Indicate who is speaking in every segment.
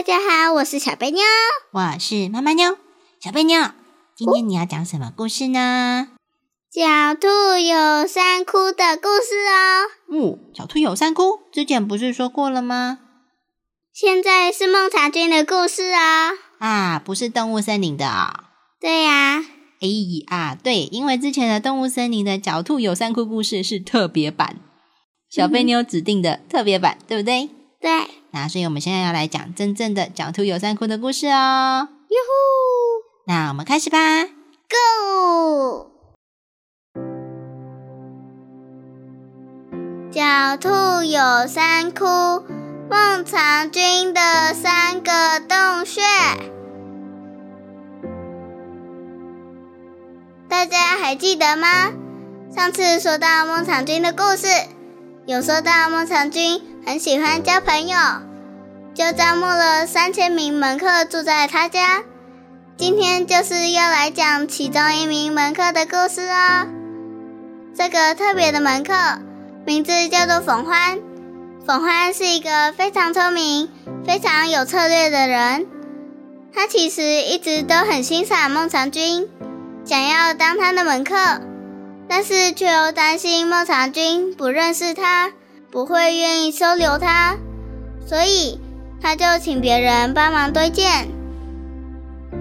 Speaker 1: 大家好，我是小贝妞，
Speaker 2: 我是妈妈妞。小贝妞，今天你要讲什么故事呢？
Speaker 1: 小兔有三窟的故事哦。
Speaker 2: 哦，小兔有三窟，之前不是说过了吗？
Speaker 1: 现在是孟尝君的故事哦。
Speaker 2: 啊，不是动物森林的啊。
Speaker 1: 对呀。
Speaker 2: 哎啊，对，因为之前的动物森林的小兔有三窟故事是特别版，小贝妞指定的特别版，对不对？
Speaker 1: 对。
Speaker 2: 那所以我们现在要来讲真正的狡兔有三窟的故事哦。
Speaker 1: 哟呼！
Speaker 2: 那我们开始吧。
Speaker 1: Go！狡兔有三窟，孟尝君的三个洞穴。大家还记得吗？上次说到孟尝君的故事，有说到孟尝君很喜欢交朋友，就招募了三千名门客住在他家。今天就是要来讲其中一名门客的故事哦。这个特别的门客名字叫做冯欢。冯欢是一个非常聪明、非常有策略的人。他其实一直都很欣赏孟尝君。想要当他的门客，但是却又担心孟尝君不认识他，不会愿意收留他，所以他就请别人帮忙推荐。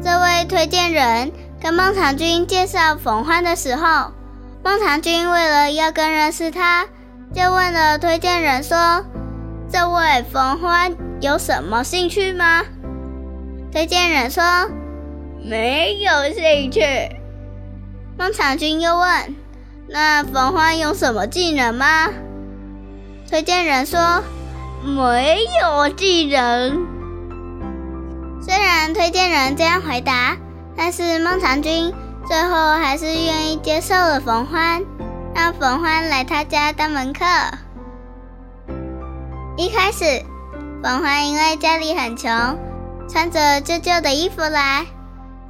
Speaker 1: 这位推荐人跟孟尝君介绍冯欢的时候，孟尝君为了要更认识他，就问了推荐人说：“这位冯欢有什么兴趣吗？”推荐人说：“没有兴趣。”孟尝君又问：“那冯欢有什么技能吗？”推荐人说：“没有技能。”虽然推荐人这样回答，但是孟尝君最后还是愿意接受了冯欢，让冯欢来他家当门客。一开始，冯欢因为家里很穷，穿着旧旧的衣服来，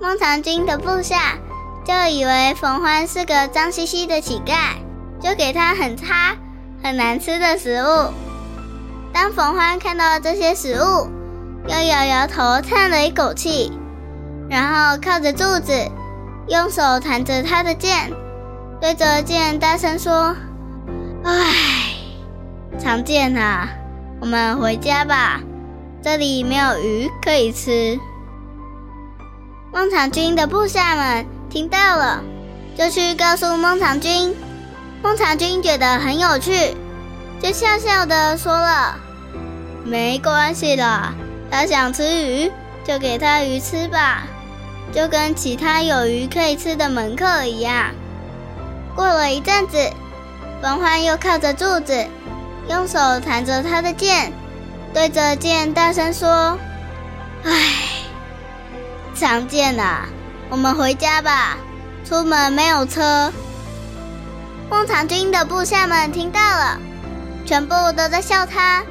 Speaker 1: 孟尝君的部下。就以为冯欢是个脏兮兮的乞丐，就给他很差、很难吃的食物。当冯欢看到这些食物，又摇摇头，叹了一口气，然后靠着柱子，用手弹着他的剑，对着剑大声说：“唉，常见啊，我们回家吧，这里没有鱼可以吃。”孟尝君的部下们。听到了，就去告诉孟尝君。孟尝君觉得很有趣，就笑笑的说了：“没关系啦，他想吃鱼，就给他鱼吃吧，就跟其他有鱼可以吃的门客一样。”过了一阵子，冯欢又靠着柱子，用手弹着他的剑，对着剑大声说：“唉，常见啊。”我们回家吧，出门没有车。孟尝君的部下们听到了，全部都在笑他，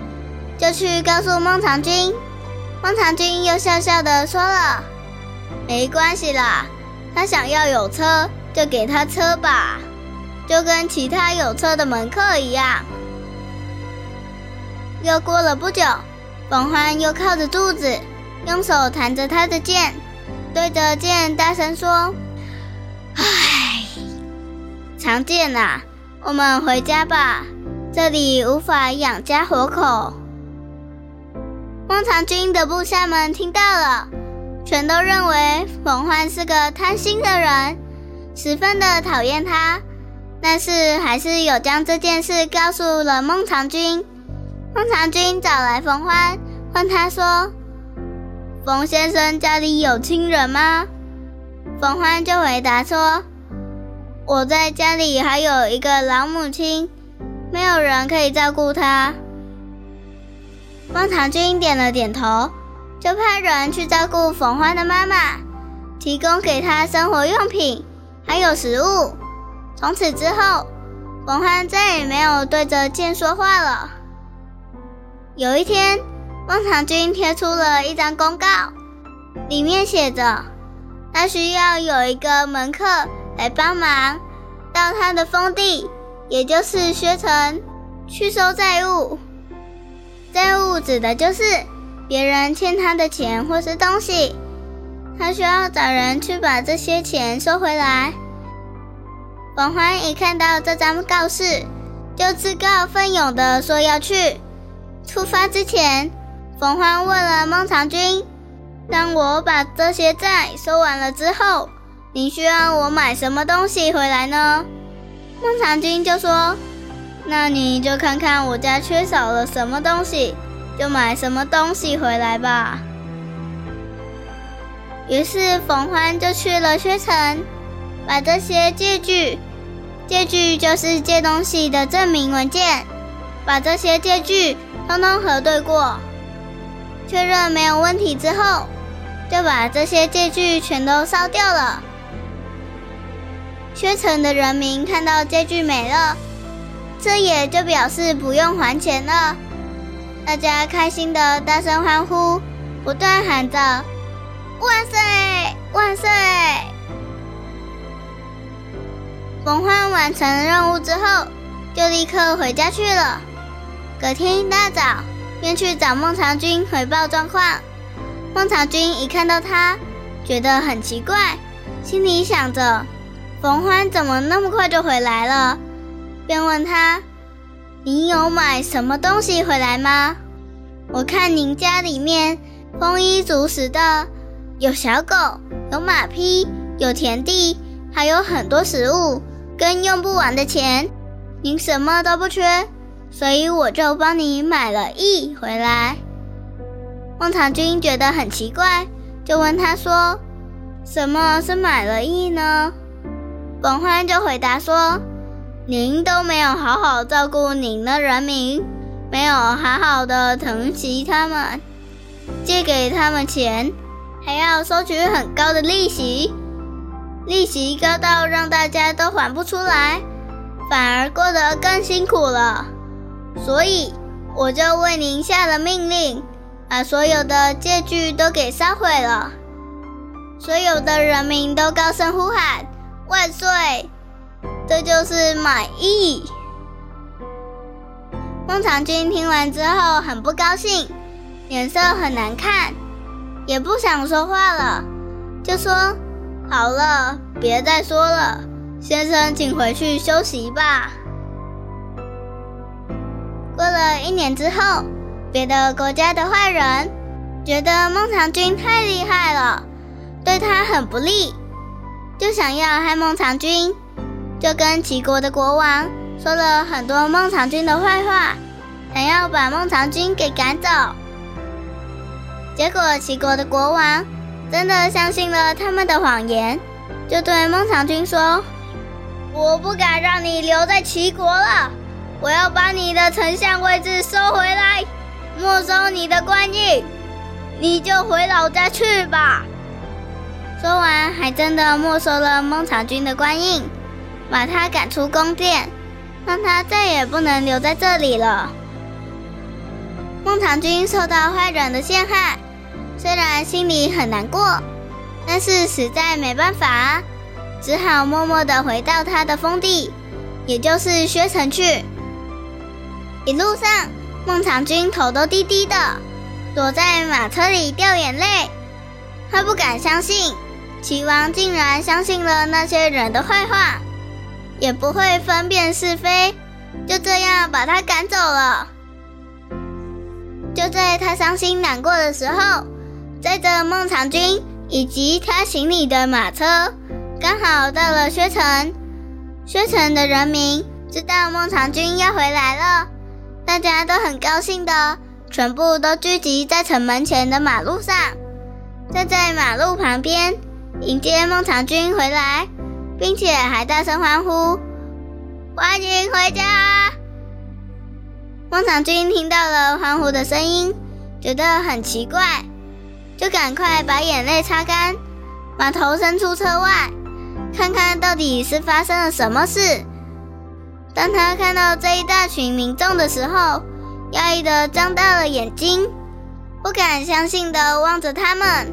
Speaker 1: 就去告诉孟尝君。孟尝君又笑笑的说了：“没关系啦，他想要有车，就给他车吧，就跟其他有车的门客一样。”又过了不久，冯欢又靠着柱子，用手弹着他的剑。对着剑大声说：“，常见啊，我们回家吧，这里无法养家活口。”孟尝君的部下们听到了，全都认为冯欢是个贪心的人，十分的讨厌他，但是还是有将这件事告诉了孟尝君。孟尝君找来冯欢，问他说。冯先生家里有亲人吗？冯欢就回答说：“我在家里还有一个老母亲，没有人可以照顾她。”孟尝君点了点头，就派人去照顾冯欢的妈妈，提供给她生活用品，还有食物。从此之后，冯欢再也没有对着剑说话了。有一天，孟尝君贴出了一张公告，里面写着，他需要有一个门客来帮忙，到他的封地，也就是薛城，去收债务。债务指的就是别人欠他的钱或是东西，他需要找人去把这些钱收回来。冯欢一看到这张告示，就自告奋勇的说要去。出发之前，冯欢问了孟尝君：“当我把这些债收完了之后，你需要我买什么东西回来呢？”孟尝君就说。那你就看看我家缺少了什么东西，就买什么东西回来吧。于是冯欢就去了薛城，把这些借据，借据就是借东西的证明文件，把这些借据通通核对过，确认没有问题之后，就把这些借据全都烧掉了。薛城的人民看到借据没了。这也就表示不用还钱了，大家开心的大声欢呼，不断喊着“万岁，万岁”。冯欢完成任务之后，就立刻回家去了。隔天一大早，便去找孟尝君回报状况。孟尝君一看到他，觉得很奇怪，心里想着：冯欢怎么那么快就回来了？便问他：“你有买什么东西回来吗？我看您家里面丰衣足食的，有小狗，有马匹，有田地，还有很多食物跟用不完的钱，您什么都不缺，所以我就帮你买了亿回来。”孟尝君觉得很奇怪，就问他说：“什么是买了亿呢？”本欢就回答说。您都没有好好照顾您的人民，没有好好的疼惜他们，借给他们钱，还要收取很高的利息，利息高到让大家都还不出来，反而过得更辛苦了。所以我就为您下了命令，把所有的借据都给烧毁了。所有的人民都高声呼喊：“万岁！”这就是满意。孟尝君听完之后很不高兴，脸色很难看，也不想说话了，就说：“好了，别再说了，先生请回去休息吧。”过了一年之后，别的国家的坏人觉得孟尝君太厉害了，对他很不利，就想要害孟尝君。就跟齐国的国王说了很多孟尝君的坏话，想要把孟尝君给赶走。结果齐国的国王真的相信了他们的谎言，就对孟尝君说：“我不敢让你留在齐国了，我要把你的丞相位置收回来，没收你的官印，你就回老家去吧。”说完，还真的没收了孟尝君的官印。把他赶出宫殿，让他再也不能留在这里了。孟尝君受到坏人的陷害，虽然心里很难过，但是实在没办法，只好默默地回到他的封地，也就是薛城去。一路上，孟尝君头都低低的，躲在马车里掉眼泪。他不敢相信，齐王竟然相信了那些人的坏话。也不会分辨是非，就这样把他赶走了。就在他伤心难过的时候，载着孟尝君以及他行李的马车刚好到了薛城。薛城的人民知道孟尝君要回来了，大家都很高兴的，全部都聚集在城门前的马路上，站在马路旁边迎接孟尝君回来。并且还大声欢呼：“欢迎回家！”孟尝君听到了欢呼的声音，觉得很奇怪，就赶快把眼泪擦干，把头伸出车外，看看到底是发生了什么事。当他看到这一大群民众的时候，讶异的张大了眼睛，不敢相信的望着他们。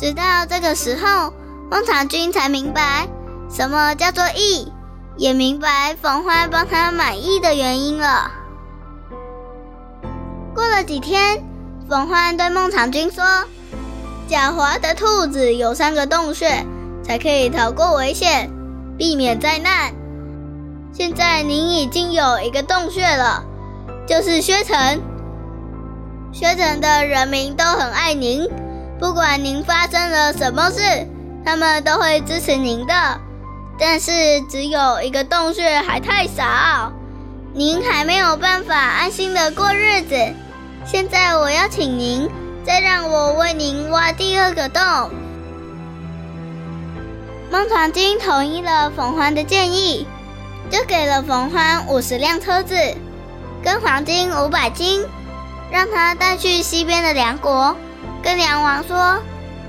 Speaker 1: 直到这个时候，孟尝君才明白什么叫做义，也明白冯欢帮他满意的原因了。过了几天，冯欢对孟尝君说：“狡猾的兔子有三个洞穴，才可以逃过危险，避免灾难。”现在您已经有一个洞穴了，就是薛城。薛城的人民都很爱您，不管您发生了什么事，他们都会支持您的。但是只有一个洞穴还太少，您还没有办法安心的过日子。现在我邀请您，再让我为您挖第二个洞。孟尝君同意了冯欢的建议。就给了冯欢五十辆车子，跟黄金五百斤，让他带去西边的梁国，跟梁王说，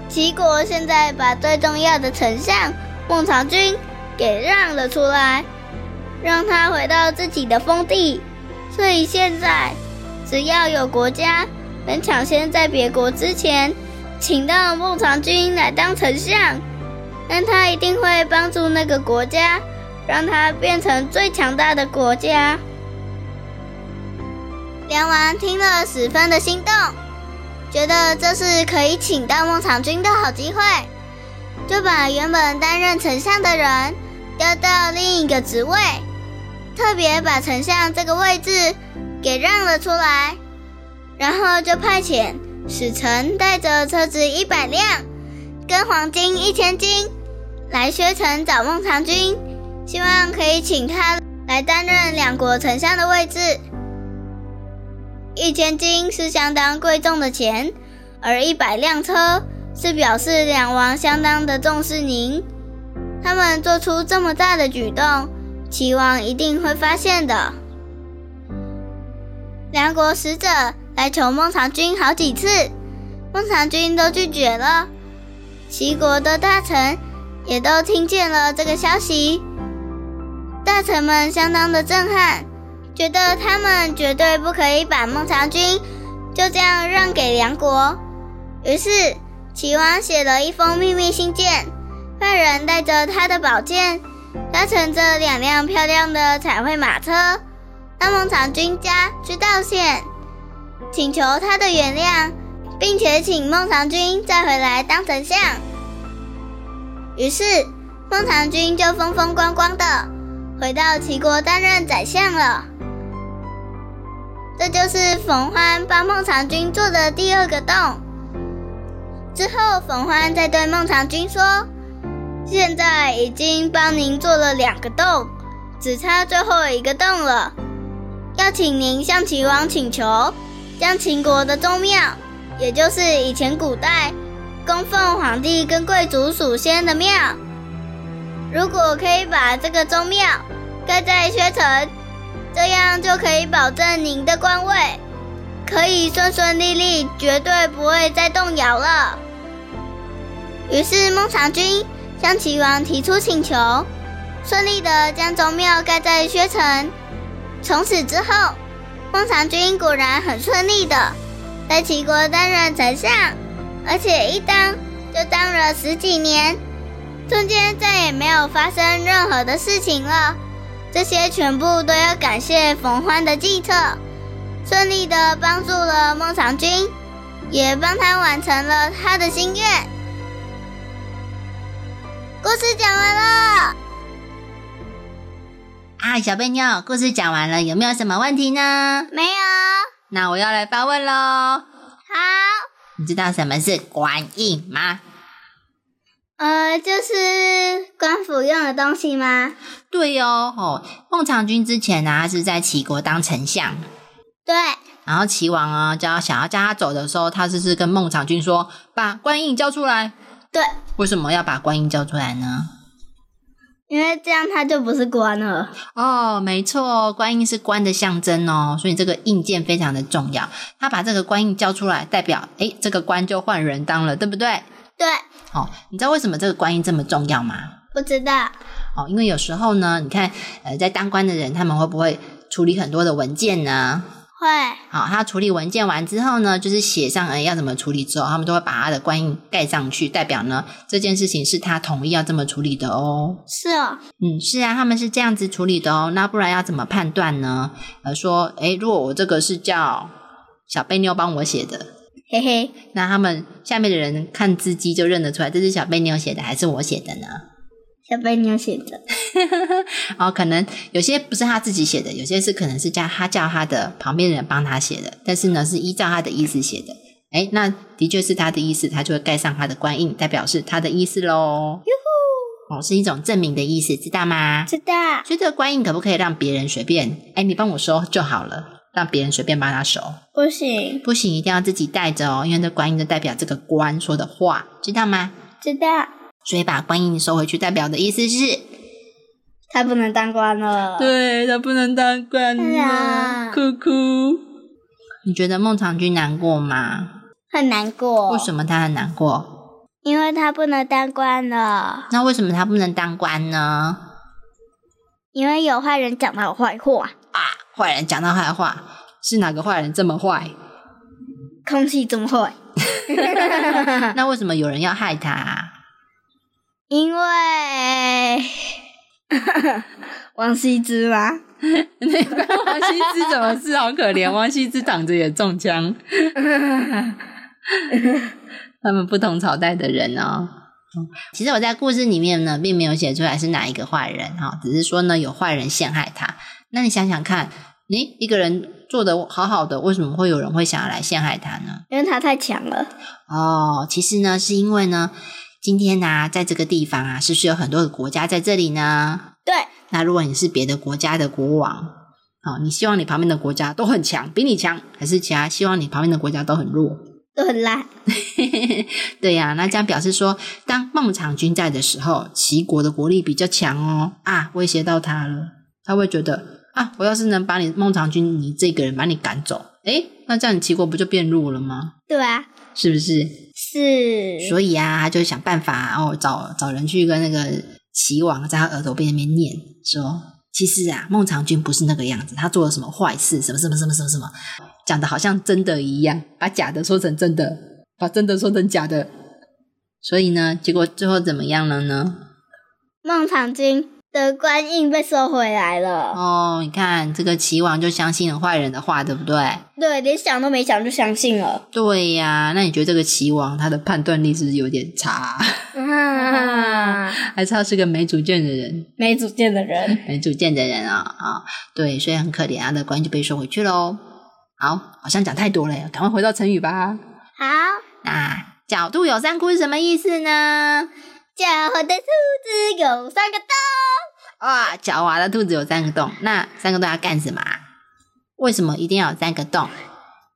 Speaker 1: 齐国现在把最重要的丞相孟尝君给让了出来，让他回到自己的封地。所以现在，只要有国家能抢先在别国之前，请到孟尝君来当丞相，那他一定会帮助那个国家。让他变成最强大的国家。梁王听了十分的心动，觉得这是可以请到孟尝君的好机会，就把原本担任丞相的人调到另一个职位，特别把丞相这个位置给让了出来，然后就派遣使臣带着车子一百辆，跟黄金一千斤来薛城找孟尝君。希望可以请他来担任两国丞相的位置。一千金是相当贵重的钱，而一百辆车是表示两王相当的重视您。他们做出这么大的举动，齐王一定会发现的。两国使者来求孟尝君好几次，孟尝君都拒绝了。齐国的大臣也都听见了这个消息。大臣们相当的震撼，觉得他们绝对不可以把孟尝君就这样让给梁国。于是齐王写了一封秘密信件，派人带着他的宝剑，搭乘着两辆漂亮的彩绘马车，到孟尝君家去道歉，请求他的原谅，并且请孟尝君再回来当丞相。于是孟尝君就风风光光的。回到齐国担任宰相了，这就是冯欢帮孟尝君做的第二个洞。之后，冯欢再对孟尝君说：“现在已经帮您做了两个洞，只差最后一个洞了。要请您向齐王请求，将秦国的宗庙，也就是以前古代供奉皇帝跟贵族祖先的庙。”如果可以把这个宗庙盖在薛城，这样就可以保证您的官位可以顺顺利利，绝对不会再动摇了。于是孟尝君向齐王提出请求，顺利的将宗庙盖在薛城。从此之后，孟尝君果然很顺利的在齐国担任丞相，而且一当就当了十几年。中间再也没有发生任何的事情了，这些全部都要感谢冯欢的计策，顺利的帮助了孟尝君，也帮他完成了他的心愿。故事讲完了。
Speaker 2: 啊，小贝妞，故事讲完了，有没有什么问题呢？
Speaker 1: 没有。
Speaker 2: 那我要来发问喽。
Speaker 1: 好。
Speaker 2: 你知道什么是官印吗？
Speaker 1: 呃，就是官府用的东西吗？
Speaker 2: 对哦，哦，孟尝君之前呢，他是在齐国当丞相。
Speaker 1: 对。
Speaker 2: 然后齐王啊，叫想要叫他走的时候，他就是跟孟尝君说，把官印交出来。
Speaker 1: 对。
Speaker 2: 为什么要把官印交出来呢？
Speaker 1: 因为这样他就不是官了。
Speaker 2: 哦，没错，官印是官的象征哦，所以这个印鉴非常的重要。他把这个官印交出来，代表诶，这个官就换人当了，对不对？
Speaker 1: 对，
Speaker 2: 哦，你知道为什么这个官印这么重要吗？
Speaker 1: 不知道。
Speaker 2: 哦，因为有时候呢，你看，呃，在当官的人，他们会不会处理很多的文件呢？
Speaker 1: 会。
Speaker 2: 好，他处理文件完之后呢，就是写上呃要怎么处理之后，他们都会把他的官印盖上去，代表呢这件事情是他同意要这么处理的哦。
Speaker 1: 是哦，
Speaker 2: 嗯，是啊，他们是这样子处理的哦。那不然要怎么判断呢？呃，说，诶，如果我这个是叫小贝妞帮我写的，
Speaker 1: 嘿嘿，
Speaker 2: 那他们下面的人看字迹就认得出来，这是小贝妞写的还是我写的呢？
Speaker 1: 小贝妞写的。
Speaker 2: 哦，可能有些不是他自己写的，有些是可能是叫他叫他的旁边的人帮他写的，但是呢是依照他的意思写的。哎，那的确是他的意思，他就会盖上他的官印，代表是他的意思喽。哦，是一种证明的意思，知道吗？
Speaker 1: 知道。
Speaker 2: 所以这个官印可不可以让别人随便？哎，你帮我收就好了，让别人随便帮他收？
Speaker 1: 不行，
Speaker 2: 不行，一定要自己带着哦，因为这观音就代表这个官说的话，知道吗？
Speaker 1: 知道。
Speaker 2: 所以把观音收回去，代表的意思是，
Speaker 1: 他不能当官了。
Speaker 2: 对他不能当官了，哭哭。你觉得孟尝君难过吗？
Speaker 1: 很难过。
Speaker 2: 为什么他很难过？
Speaker 1: 因为他不能当官了。
Speaker 2: 那为什么他不能当官呢？
Speaker 1: 因为有坏人讲他坏话
Speaker 2: 啊！坏人讲他坏话，是哪个坏人这么坏？
Speaker 1: 空气这么坏。
Speaker 2: 那为什么有人要害他？
Speaker 1: 因为王羲之吗？
Speaker 2: 那关王羲之怎么事？好可怜，王羲之躺着也中枪。他们不同朝代的人哦。其实我在故事里面呢，并没有写出来是哪一个坏人哈，只是说呢有坏人陷害他。那你想想看，你一个人做的好好的，为什么会有人会想要来陷害他呢？
Speaker 1: 因为他太强了。
Speaker 2: 哦，其实呢，是因为呢。今天呢，在这个地方啊，是不是有很多的国家在这里呢？
Speaker 1: 对。
Speaker 2: 那如果你是别的国家的国王，哦，你希望你旁边的国家都很强，比你强，还是其他希望你旁边的国家都很弱，
Speaker 1: 都很烂？
Speaker 2: 对呀，那这样表示说，当孟尝君在的时候，齐国的国力比较强哦，啊，威胁到他了，他会觉得啊，我要是能把你孟尝君你这个人把你赶走，诶，那这样你齐国不就变弱了吗？
Speaker 1: 对啊，
Speaker 2: 是不是？
Speaker 1: 是，
Speaker 2: 所以啊，他就想办法哦，找找人去跟那个齐王在他耳朵边那边念说，其实啊，孟尝君不是那个样子，他做了什么坏事，什么什么什么什么什么，讲的好像真的一样，把假的说成真的，把真的说成假的，所以呢，结果最后怎么样了呢？
Speaker 1: 孟尝君。的官印被收回来了。
Speaker 2: 哦，你看这个齐王就相信了坏人的话，对不对？
Speaker 1: 对，连想都没想就相信了。
Speaker 2: 对呀，那你觉得这个齐王他的判断力是不是有点差？啊还是他是个没主见的人？
Speaker 1: 没主见的人，
Speaker 2: 没主见的人啊啊！对，所以很可怜，他的官印就被收回去喽。好，好像讲太多了，赶快回到成语吧。
Speaker 1: 好，
Speaker 2: 那角度有三窟是什么意思呢？
Speaker 1: 狡猾的兔子有三个洞。
Speaker 2: 哇，狡猾的兔子有三个洞，那三个洞要干什么？为什么一定要有三个洞？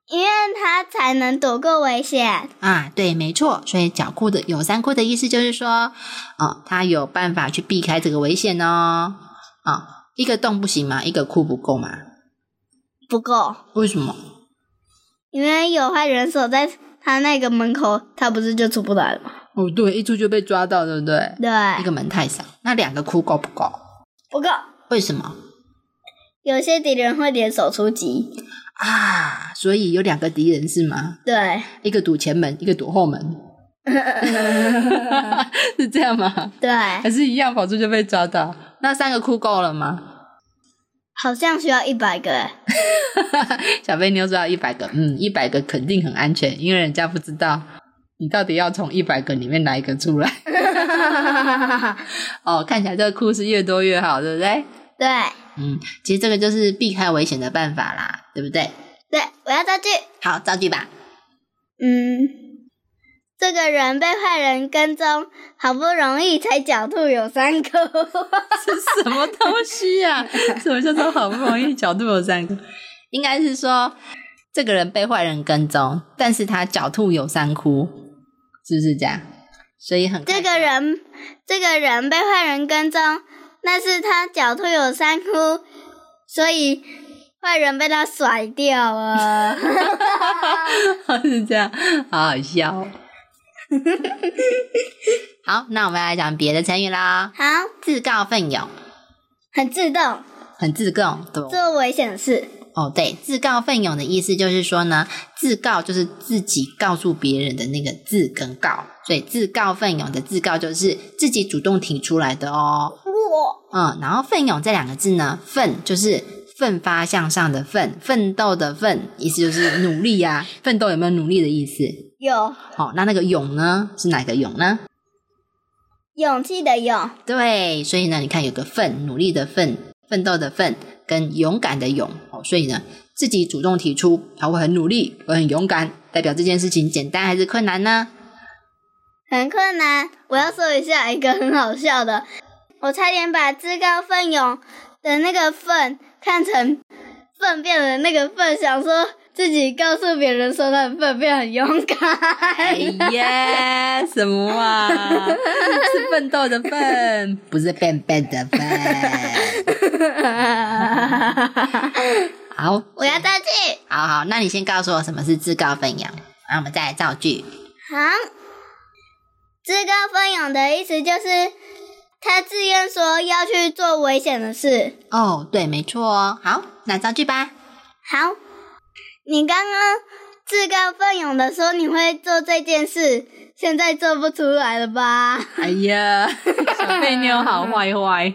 Speaker 1: 因为它才能躲过危险
Speaker 2: 啊！对，没错。所以狡库的有三窟的意思就是说，哦，它有办法去避开这个危险哦。啊，一个洞不行吗？一个窟不够吗？
Speaker 1: 不够。
Speaker 2: 为什么？
Speaker 1: 因为有坏人守在他那个门口，他不是就出不来了吗？
Speaker 2: 哦，对，一出就被抓到，对不对？
Speaker 1: 对。
Speaker 2: 一个门太少，那两个窟够不够？
Speaker 1: 不够，
Speaker 2: 为什么？
Speaker 1: 有些敌人会联手出击
Speaker 2: 啊，所以有两个敌人是吗？
Speaker 1: 对，
Speaker 2: 一个堵前门，一个堵后门，是这样吗？
Speaker 1: 对，
Speaker 2: 还是一样跑出就被抓到？那三个窟够了吗？
Speaker 1: 好像需要一百个。
Speaker 2: 小飞妞说要一百个，嗯，一百个肯定很安全，因为人家不知道你到底要从一百个里面哪一个出来。哦，看起来这个库是越多越好，对不对？
Speaker 1: 对，
Speaker 2: 嗯，其实这个就是避开危险的办法啦，对不对？
Speaker 1: 对，我要造句。
Speaker 2: 好，造句吧。
Speaker 1: 嗯，这个人被坏人跟踪，好不容易才狡兔有三窟，
Speaker 2: 是什么东西呀？什么叫做好不容易狡兔有三窟？应该是说这个人被坏人跟踪，但是他狡兔有三窟，是不是这样？所以很
Speaker 1: 这个人，这个人被坏人跟踪，那是他狡兔有三窟，所以坏人被他甩掉了。
Speaker 2: 是这样，好好笑哦。好，那我们来讲别的成语啦。
Speaker 1: 好，
Speaker 2: 自告奋勇，
Speaker 1: 很自动
Speaker 2: 很自动，
Speaker 1: 做危险的事。
Speaker 2: 哦，对，自告奋勇的意思就是说呢，自告就是自己告诉别人的那个自跟告，所以自告奋勇的自告就是自己主动提出来的哦。
Speaker 1: 哇，
Speaker 2: 嗯，然后奋勇这两个字呢，奋就是奋发向上的奋，奋斗的奋，意思就是努力呀、奋斗有没有努力的意思？
Speaker 1: 有
Speaker 2: 好、那那个勇呢，是哪个勇呢？
Speaker 1: 勇气的勇，
Speaker 2: 对，所以呢，你看有个奋，努力的奋，奋斗的奋，跟勇敢的勇所以呢，自己主动提出，他会很努力，会很勇敢，代表这件事情简单还是困难呢？
Speaker 1: 很困难。我要说一下一个很好笑的，我差点把自告奋勇的那个奋看成粪便的那个粪，想说自己告诉别人说他很粪便很勇敢。
Speaker 2: 哎呀，什么啊？是奋斗的奋，不是笨笨的笨。好，
Speaker 1: 我要造句。
Speaker 2: 好好，那你先告诉我什么是自告奋勇，然后我们再来造句。
Speaker 1: 好，自告奋勇的意思就是他自愿说要去做危险的事。
Speaker 2: 哦，对，没错哦。好，那造句吧。
Speaker 1: 好，你刚刚自告奋勇的说你会做这件事，现在做不出来了吧？
Speaker 2: 哎呀，小贝妞好坏坏。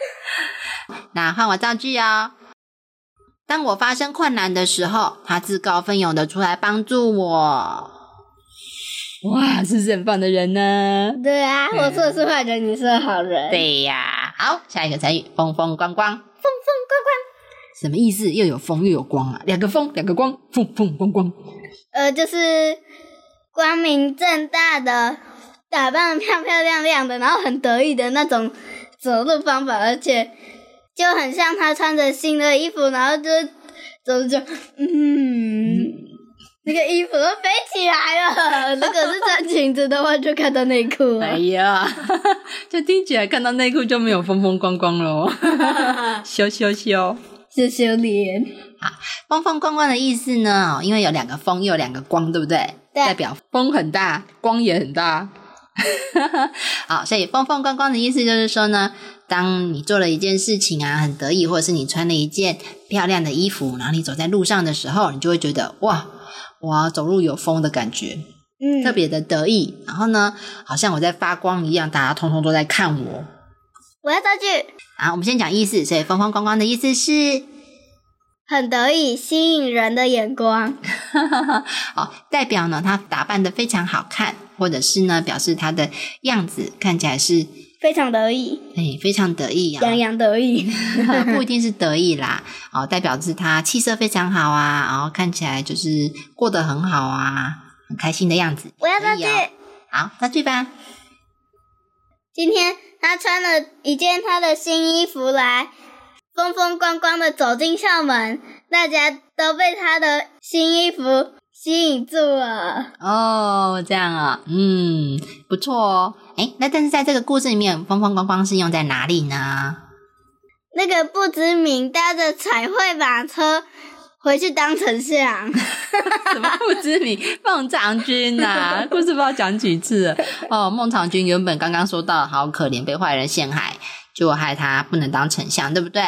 Speaker 2: 那换我造句哦。当我发生困难的时候，他自告奋勇的出来帮助我。哇，是不是很棒的人呢？
Speaker 1: 对啊，我说的是坏人，你是好人。，
Speaker 2: 对呀。好，下一个成语，风风光光，
Speaker 1: 风风光光。
Speaker 2: 什么意思？又有风又有光啊，两个风，两个光，风风光光。
Speaker 1: 呃，就是光明正大的，打扮漂漂亮亮的，然后很得意的那种走路方法，而且就很像他穿着新的衣服，然后就走着就 嗯，那个衣服都飞起来了。如果是穿裙子的话，就看到内裤了
Speaker 2: 哎。呀，就听起来看到内裤就没有风风光光了哦，羞羞羞。
Speaker 1: 羞羞脸，
Speaker 2: 风风光光的意思呢？哦，因为有两个风，又有两个光，对不对？
Speaker 1: 对
Speaker 2: 代表风很大，光也很大。好，所以风风光光的意思就是说呢，当你做了一件事情啊，很得意，或者是你穿了一件漂亮的衣服，然后你走在路上的时候，你就会觉得哇，哇，走路有风的感觉，
Speaker 1: 嗯，
Speaker 2: 特别的得意。然后呢，好像我在发光一样，大家通通都在看我。
Speaker 1: 我要造句，
Speaker 2: 好，我们先讲意思。所以风风光光的意思是，
Speaker 1: 很得意，吸引人的眼光。
Speaker 2: 哦，代表呢他打扮的非常好看，或者是呢表示他的样子看起来是
Speaker 1: 非常得意，
Speaker 2: 哎非常得意啊，
Speaker 1: 洋洋得意。
Speaker 2: 不一定是得意啦，哦，代表是他气色非常好啊，然后看起来就是过得很好啊，很开心的样子。
Speaker 1: 我要造句。
Speaker 2: 哦好，造句吧。
Speaker 1: 今天他穿了一件他的新衣服来，风风光光的走进校门，大家都被他的新衣服吸引住了。
Speaker 2: 哦，这样啊，嗯，不错哦。哎，那但是在这个故事里面，风风光光是用在哪里呢？
Speaker 1: 那个不知名搭着彩绘马车回去当丞相，
Speaker 2: 怎么不知名孟尝君呐、故事不知道讲几次了哦。孟尝君原本刚刚说到好可怜，被坏人陷害，结果害他不能当丞相，对不对？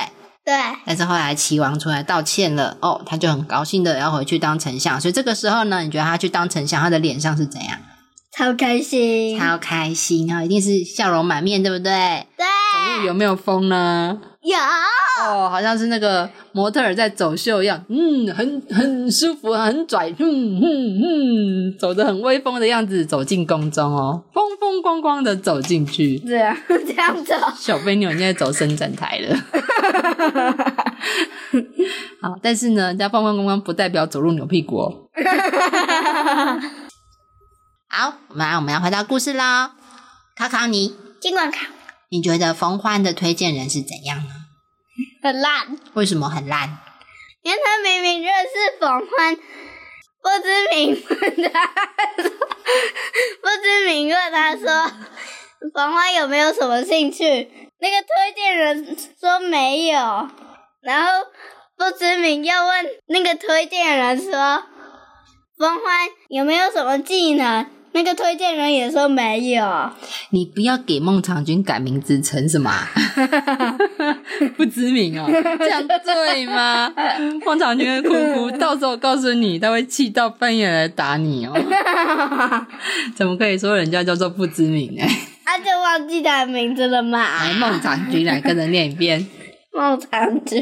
Speaker 1: 对，
Speaker 2: 但是后来齐王出来道歉了，哦，他就很高兴的要回去当丞相。所以这个时候呢，你觉得他去当丞相，他的脸上是怎样？
Speaker 1: 超开心。
Speaker 2: 超开心啊，一定是笑容满面，对不对？
Speaker 1: 对，
Speaker 2: 走路有没有风呢？
Speaker 1: 有
Speaker 2: 哦，好像是那个模特儿在走秀一样，嗯，很很舒服，很拽，嗯嗯嗯，走的很威风的样子走进宫中哦，风风光光的走进去。
Speaker 1: 这样这样走。
Speaker 2: 小飞牛现在走伸展台了，好，但是呢，人家风风光光不代表走路扭屁股哦。好，我们来我们要回到故事啦。考考你，
Speaker 1: 尽管考
Speaker 2: 你觉得冯欢的推荐人是怎样呢？
Speaker 1: 很烂，
Speaker 2: 为什么很烂？
Speaker 1: 因为他明明认识冯欢，不知名问他，不知名问他说：“冯欢有没有什么兴趣？那个推荐人说没有，然后不知名又问那个推荐人说，冯欢有没有什么技能？那个推荐人也说没有。
Speaker 2: 你不要给孟尝君改名字成什么啊、不知名哦，这样对吗？孟尝君会哭哭，到时候告诉你，他会气到半夜来打你哦。怎么可以说人家叫做不知名呢？
Speaker 1: 他就忘记他的名字了嘛？
Speaker 2: 来，孟尝君来跟着念一遍。
Speaker 1: 孟尝君，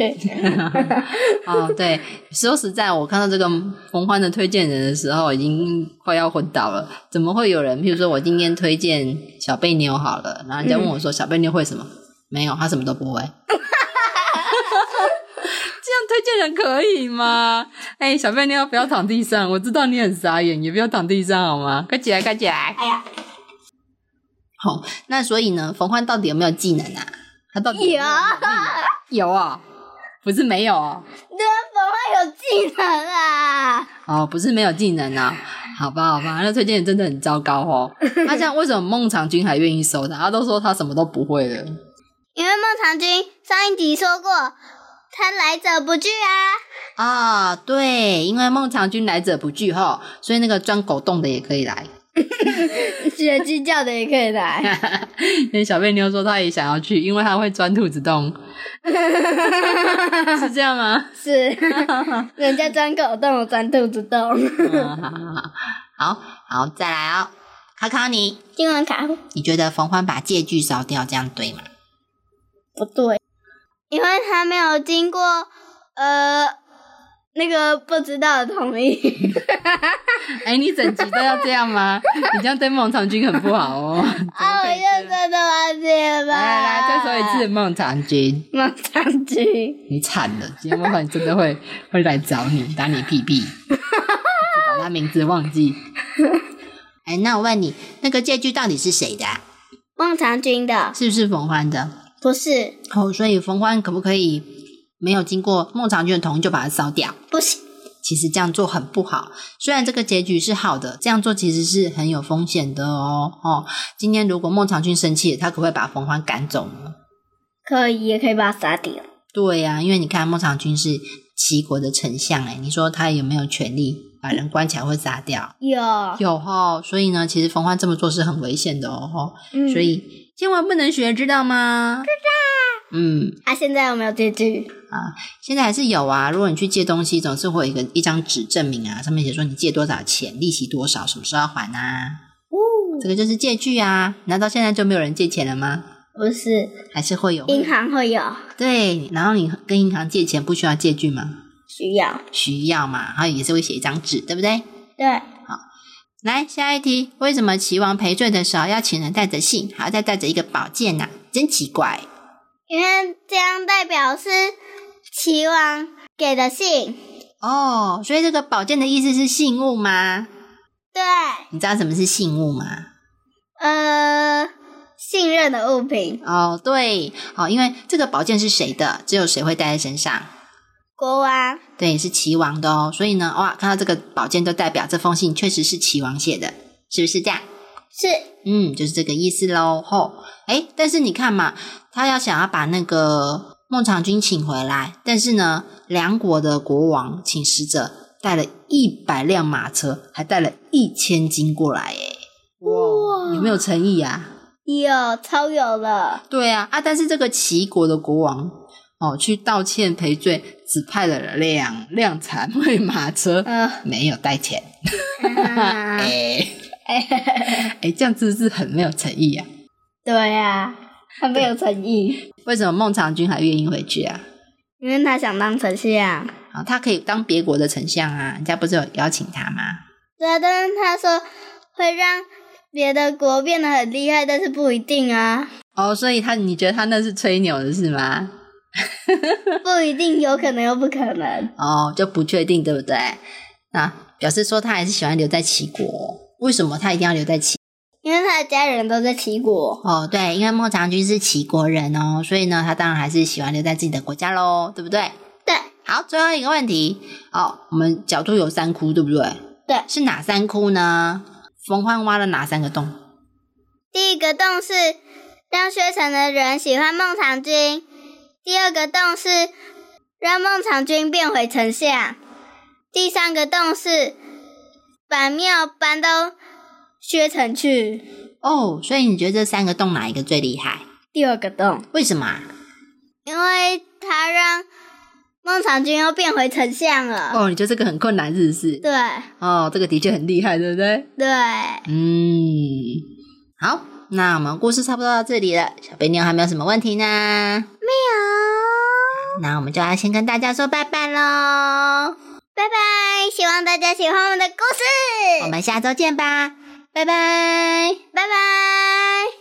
Speaker 2: 哦，对，说实在，我看到这个冯欢的推荐人的时候，已经快要昏倒了。怎么会有人？譬如说我今天推荐小贝妞好了，然后人家问我说：“小贝妞会什么？”没有，他什么都不会。这样推荐人可以吗？哎、小贝妞不要躺地上，我知道你很傻眼，也不要躺地上好吗？快起来，快起来！
Speaker 1: 哎呀，
Speaker 2: 好、那所以呢，冯欢到底有没有技能啊？他到底有没有啊有啊、不是没有哦。
Speaker 1: 对啊，冯欢有技能啊！
Speaker 2: 哦，不是没有技能啊，好吧，好吧，那推荐人真的很糟糕哦。那这样为什么孟尝君还愿意收他？他都说他什么都不会了。
Speaker 1: 因为孟尝君上一集说过，他来者不拒啊。
Speaker 2: 啊，对，因为孟尝君来者不拒哈，所以那个钻狗洞的也可以来。
Speaker 1: 学鸡叫的也可以来，
Speaker 2: 因为小贝妞说她也想要去，因为她会钻兔子洞，是这样吗？
Speaker 1: 是人家钻狗洞，我钻兔子洞。
Speaker 2: 嗯，好好好，好好再来哦，考考你，
Speaker 1: 英文卡
Speaker 2: 你觉得冯欢把借据烧掉，这样对吗？
Speaker 1: 不对，因为他没有经过呃那个不知道的同意。
Speaker 2: 哎，你整集都要这样吗？你这样对孟尝君很不好哦。
Speaker 1: 啊，我就真的忘记了吧。
Speaker 2: 来来来，再说一次，孟尝君，
Speaker 1: 孟尝君，
Speaker 2: 你惨了！今天孟尝君真的会会来找你，打你屁屁，把他名字忘记。哎，那我问你，那个借据到底是谁的啊、
Speaker 1: 孟尝君的
Speaker 2: 是不是冯欢的？
Speaker 1: 不是，
Speaker 2: 哦，所以冯欢可不可以没有经过孟尝君的同意就把它烧掉？
Speaker 1: 不行。
Speaker 2: 其实这样做很不好。虽然这个结局是好的，这样做其实是很有风险的哦。哦，今天如果孟尝君生气了，他可不可以把冯欢赶走呢？
Speaker 1: 可以，也可以把他杀掉。
Speaker 2: 对呀、因为你看孟尝君是齐国的丞相，哎，你说他有没有权利把人关起来或杀掉？
Speaker 1: 有，
Speaker 2: 有哈、所以呢，其实冯欢这么做是很危险的哦。哦
Speaker 1: 嗯
Speaker 2: 所以千万不能学，知道吗？知道。嗯，
Speaker 1: 啊、现在有没有借据？啊？
Speaker 2: 现在还是有啊。如果你去借东西，总是会有一个一张纸证明啊，上面写说你借多少钱，利息多少，什么时候要还啊？
Speaker 1: 哦，
Speaker 2: 这个就是借据啊。难道现在就没有人借钱了吗？
Speaker 1: 不是，
Speaker 2: 还是会有？
Speaker 1: 银行会有
Speaker 2: 对，然后你跟银行借钱不需要借据吗？
Speaker 1: 需要。
Speaker 2: 需要嘛，然后也是会写一张纸，对不对？
Speaker 1: 对，好
Speaker 2: 来下一题，为什么齐王赔罪的时候要请人带着信，还要再带着一个宝剑呢、真奇怪。
Speaker 1: 因为这样代表是齐王给的信。
Speaker 2: 哦，所以这个宝剑的意思是信物吗？
Speaker 1: 对，
Speaker 2: 你知道什么是信物吗？
Speaker 1: 呃，信任的物品，
Speaker 2: 哦，对，哦，因为这个宝剑是谁的，只有谁会带在身上。
Speaker 1: 国王。
Speaker 2: 对，是齐王的哦。所以呢，哇，看到这个宝剑，就代表这封信确实是齐王写的，是不是这样？
Speaker 1: 是
Speaker 2: 嗯，就是这个意思喽。吼，哎，但是你看嘛，他要想要把那个孟尝君请回来，但是呢，梁国的国王请使者带了一百辆马车，还带了一千斤过来，哎，哇，有没有诚意啊？
Speaker 1: 有，超有了。
Speaker 2: 对啊，啊，但是这个齐国的国王哦，去道歉赔罪，只派了两辆残废马车，
Speaker 1: 嗯、
Speaker 2: 没有带钱。
Speaker 1: 啊
Speaker 2: 哎 哎，这样是不是很没有诚意啊？
Speaker 1: 对呀、很没有诚意，
Speaker 2: 为什么孟尝君还愿意回去啊？
Speaker 1: 因为他想当丞相。
Speaker 2: 啊，他可以当别国的丞相啊，人家不是有邀请他吗？
Speaker 1: 对啊，但是他说会让别的国变得很厉害，但是不一定啊，
Speaker 2: 哦，所以他你觉得他那是吹牛的是吗？
Speaker 1: 不一定，有可能又不可能。
Speaker 2: 哦，就不确定，对不对？那表示说他还是喜欢留在齐国。为什么他一定要留在齐？
Speaker 1: 因为他的家人都在齐国。
Speaker 2: 哦，对，因为孟尝君是齐国人哦，所以呢，他当然还是喜欢留在自己的国家喽，对不对？
Speaker 1: 对
Speaker 2: 好，最后一个问题，哦，我们角度有三窟，对不对？
Speaker 1: 对，
Speaker 2: 是哪三窟呢？冯欢挖了哪三个洞？
Speaker 1: 第一个洞是让薛城的人喜欢孟尝君，第二个洞是让孟尝君变回丞相，第三个洞是把庙搬到薛城去。
Speaker 2: 哦，所以你觉得这三个洞哪一个最厉害？
Speaker 1: 第二个洞，
Speaker 2: 为什么啊？
Speaker 1: 因为他让孟尝君又变回丞相了。
Speaker 2: 哦，你觉得这个很困难，是不是？
Speaker 1: 对
Speaker 2: 哦，这个的确很厉害，对不对？
Speaker 1: 对，
Speaker 2: 嗯，好，那我们故事差不多到这里了。小贝妞还没有什么问题呢？
Speaker 1: 没有。
Speaker 2: 那我们就要先跟大家说拜拜喽。
Speaker 1: 拜拜，希望大家喜欢我们的故事。
Speaker 2: 我们下周见吧，拜拜。
Speaker 1: 拜拜。